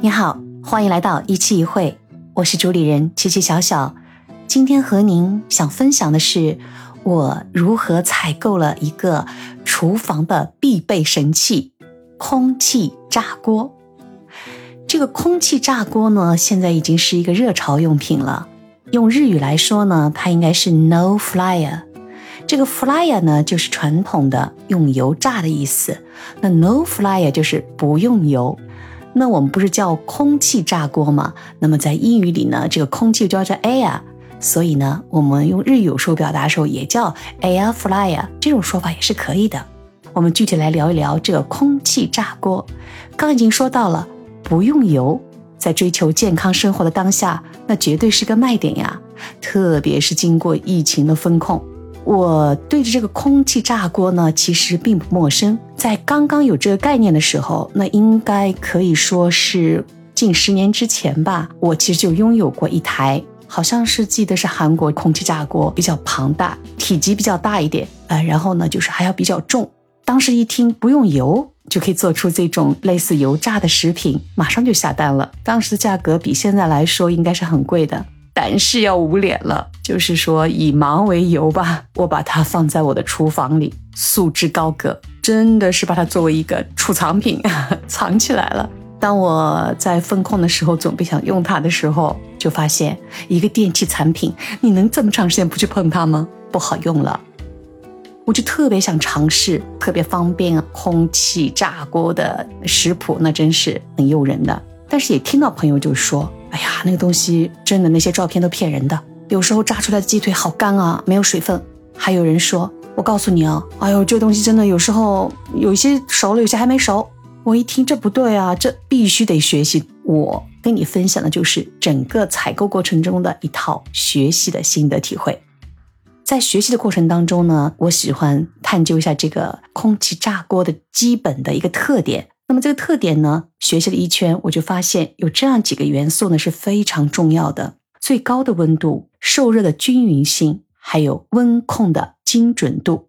你好，欢迎来到一期一会，我是主理人琪琪小小。今天和您想分享的是我如何采购了一个厨房的必备神器——空气炸锅。这个空气炸锅呢，现在已经是一个热潮用品了。用日语来说呢，它应该是 No Flyer。这个 Flyer 呢，就是传统的用油炸的意思。那 No Flyer 就是不用油。那我们不是叫空气炸锅吗？那么在英语里呢，这个空气就叫做 air，所以呢，我们用日语有时候表达的时候也叫 air fryer，这种说法也是可以的。我们具体来聊一聊这个空气炸锅。刚已经说到了不用油，在追求健康生活的当下，那绝对是个卖点呀。特别是经过疫情的风控。我对着这个空气炸锅呢，其实并不陌生。在刚刚有这个概念的时候，那应该可以说是近十年之前吧。我其实就拥有过一台，好像是记得是韩国空气炸锅，比较庞大，体积比较大一点，呃，然后呢就是还要比较重。当时一听不用油就可以做出这种类似油炸的食品，马上就下单了。当时的价格比现在来说应该是很贵的。但是要捂脸了，就是说以忙为由吧，我把它放在我的厨房里，束之高阁，真的是把它作为一个储藏品 藏起来了。当我在风控的时候，准备想用它的时候，就发现一个电器产品，你能这么长时间不去碰它吗？不好用了，我就特别想尝试，特别方便空气炸锅的食谱，那真是很诱人的。但是也听到朋友就说。哎呀，那个东西真的，那些照片都骗人的。有时候炸出来的鸡腿好干啊，没有水分。还有人说，我告诉你啊，哎呦，这东西真的有时候有一些熟了，有些还没熟。我一听这不对啊，这必须得学习。我跟你分享的就是整个采购过程中的一套学习的心得体会。在学习的过程当中呢，我喜欢探究一下这个空气炸锅的基本的一个特点。那么这个特点呢，学习了一圈，我就发现有这样几个元素呢是非常重要的：最高的温度、受热的均匀性，还有温控的精准度。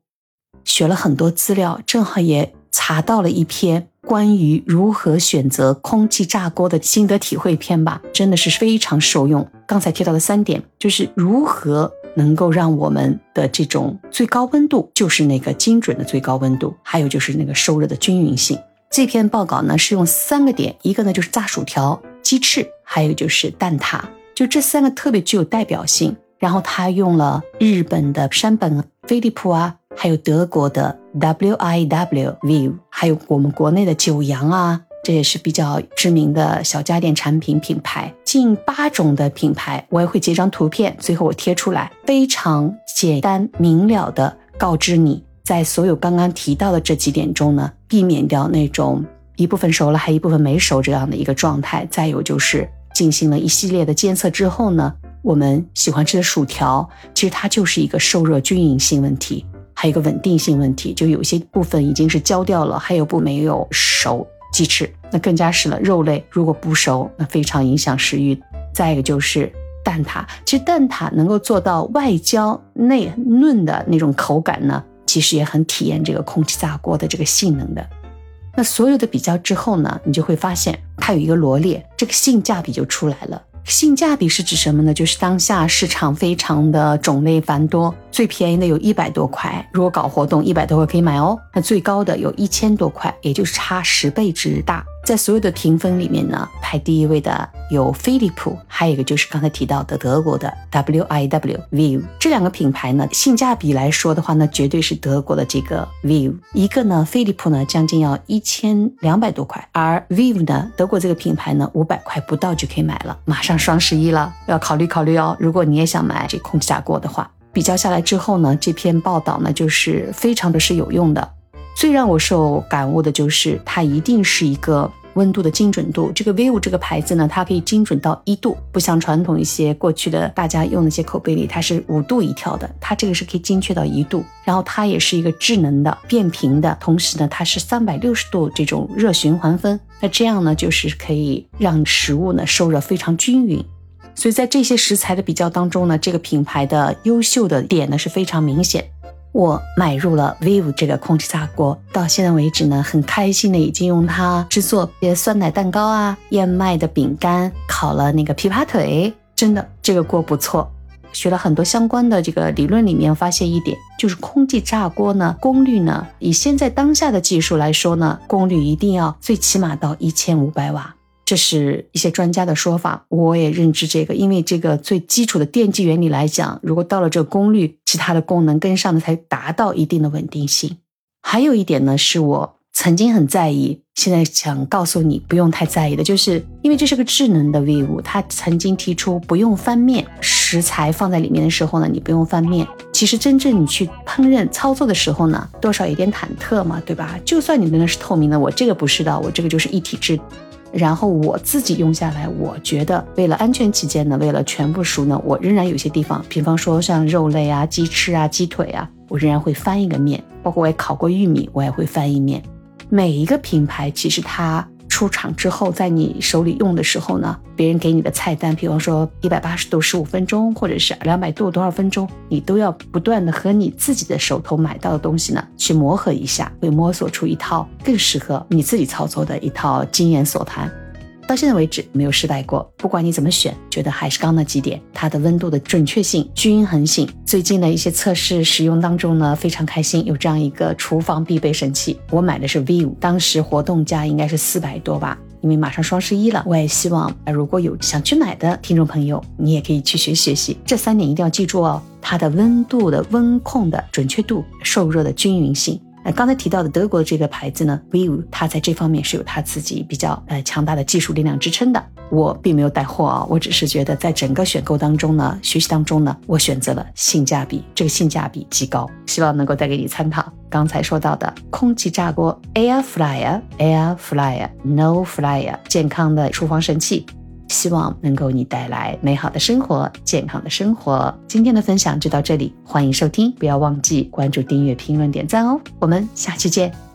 学了很多资料，正好也查到了一篇关于如何选择空气炸锅的心得体会篇吧，真的是非常受用。刚才提到的三点，就是如何能够让我们的这种最高温度，就是那个精准的最高温度，还有就是那个受热的均匀性。这篇报告呢是用三个点，一个呢就是炸薯条、鸡翅，还有就是蛋挞，就这三个特别具有代表性。然后他用了日本的山本飞利浦啊，还有德国的 W I W View，还有我们国内的九阳啊，这也是比较知名的小家电产品品牌，近八种的品牌，我也会截张图片，最后我贴出来，非常简单明了的告知你。在所有刚刚提到的这几点中呢，避免掉那种一部分熟了还一部分没熟这样的一个状态。再有就是进行了一系列的监测之后呢，我们喜欢吃的薯条，其实它就是一个受热均匀性问题，还有一个稳定性问题，就有些部分已经是焦掉了，还有部没有熟。鸡翅那更加是了，肉类如果不熟，那非常影响食欲。再一个就是蛋挞，其实蛋挞能够做到外焦内嫩的那种口感呢。其实也很体验这个空气炸锅的这个性能的。那所有的比较之后呢，你就会发现它有一个罗列，这个性价比就出来了。性价比是指什么呢？就是当下市场非常的种类繁多，最便宜的有一百多块，如果搞活动一百多块可以买哦。那最高的有一千多块，也就是差十倍之大。在所有的评分里面呢，排第一位的有飞利浦，还有一个就是刚才提到的德国的 W I W View。这两个品牌呢，性价比来说的话呢，绝对是德国的这个 View。一个呢，飞利浦呢将近要一千两百多块，而 View 呢，德国这个品牌呢，五百块不到就可以买了。马上双十一了，要考虑考虑哦。如果你也想买这空气炸锅的话，比较下来之后呢，这篇报道呢就是非常的是有用的。最让我受感悟的就是它一定是一个。温度的精准度，这个 Vivo 这个牌子呢，它可以精准到一度，不像传统一些过去的大家用那些口碑里，它是五度一跳的，它这个是可以精确到一度。然后它也是一个智能的变频的，同时呢，它是三百六十度这种热循环分，那这样呢，就是可以让食物呢受热非常均匀。所以在这些食材的比较当中呢，这个品牌的优秀的点呢是非常明显。我买入了 Vivo 这个空气炸锅，到现在为止呢，很开心的已经用它制作些酸奶蛋糕啊、燕麦的饼干，烤了那个琵琶腿，真的这个锅不错。学了很多相关的这个理论里面，发现一点就是空气炸锅呢，功率呢，以现在当下的技术来说呢，功率一定要最起码到一千五百瓦。这是一些专家的说法，我也认知这个，因为这个最基础的电机原理来讲，如果到了这个功率，其他的功能跟上的才达到一定的稳定性。还有一点呢，是我曾经很在意，现在想告诉你不用太在意的，就是因为这是个智能的 V 五，它曾经提出不用翻面，食材放在里面的时候呢，你不用翻面。其实真正你去烹饪操作的时候呢，多少有点忐忑嘛，对吧？就算你的那是透明的，我这个不是的，我这个就是一体制。然后我自己用下来，我觉得为了安全起见呢，为了全部熟呢，我仍然有些地方，比方说像肉类啊、鸡翅啊、鸡腿啊，我仍然会翻一个面。包括我也烤过玉米，我也会翻一面。每一个品牌其实它。出厂之后，在你手里用的时候呢，别人给你的菜单，比方说一百八十度十五分钟，或者是两百度多少分钟，你都要不断的和你自己的手头买到的东西呢去磨合一下，会摸索出一套更适合你自己操作的一套经验所谈。到现在为止没有失败过，不管你怎么选，觉得还是刚那几点，它的温度的准确性、均衡性。最近的一些测试使用当中呢，非常开心，有这样一个厨房必备神器。我买的是 V 五，当时活动价应该是四百多吧，因为马上双十一了。我也希望如果有想去买的听众朋友，你也可以去学学习。这三点一定要记住哦，它的温度的温控的准确度、受热的均匀性。呃，刚才提到的德国的这个牌子呢，Vivo，它在这方面是有它自己比较呃强大的技术力量支撑的。我并没有带货啊，我只是觉得在整个选购当中呢，学习当中呢，我选择了性价比，这个性价比极高，希望能够带给你参考。刚才说到的空气炸锅，Air Fryer，Air Fryer，No Fryer，健康的厨房神器。希望能够你带来美好的生活，健康的生活。今天的分享就到这里，欢迎收听，不要忘记关注、订阅、评论、点赞哦。我们下期见。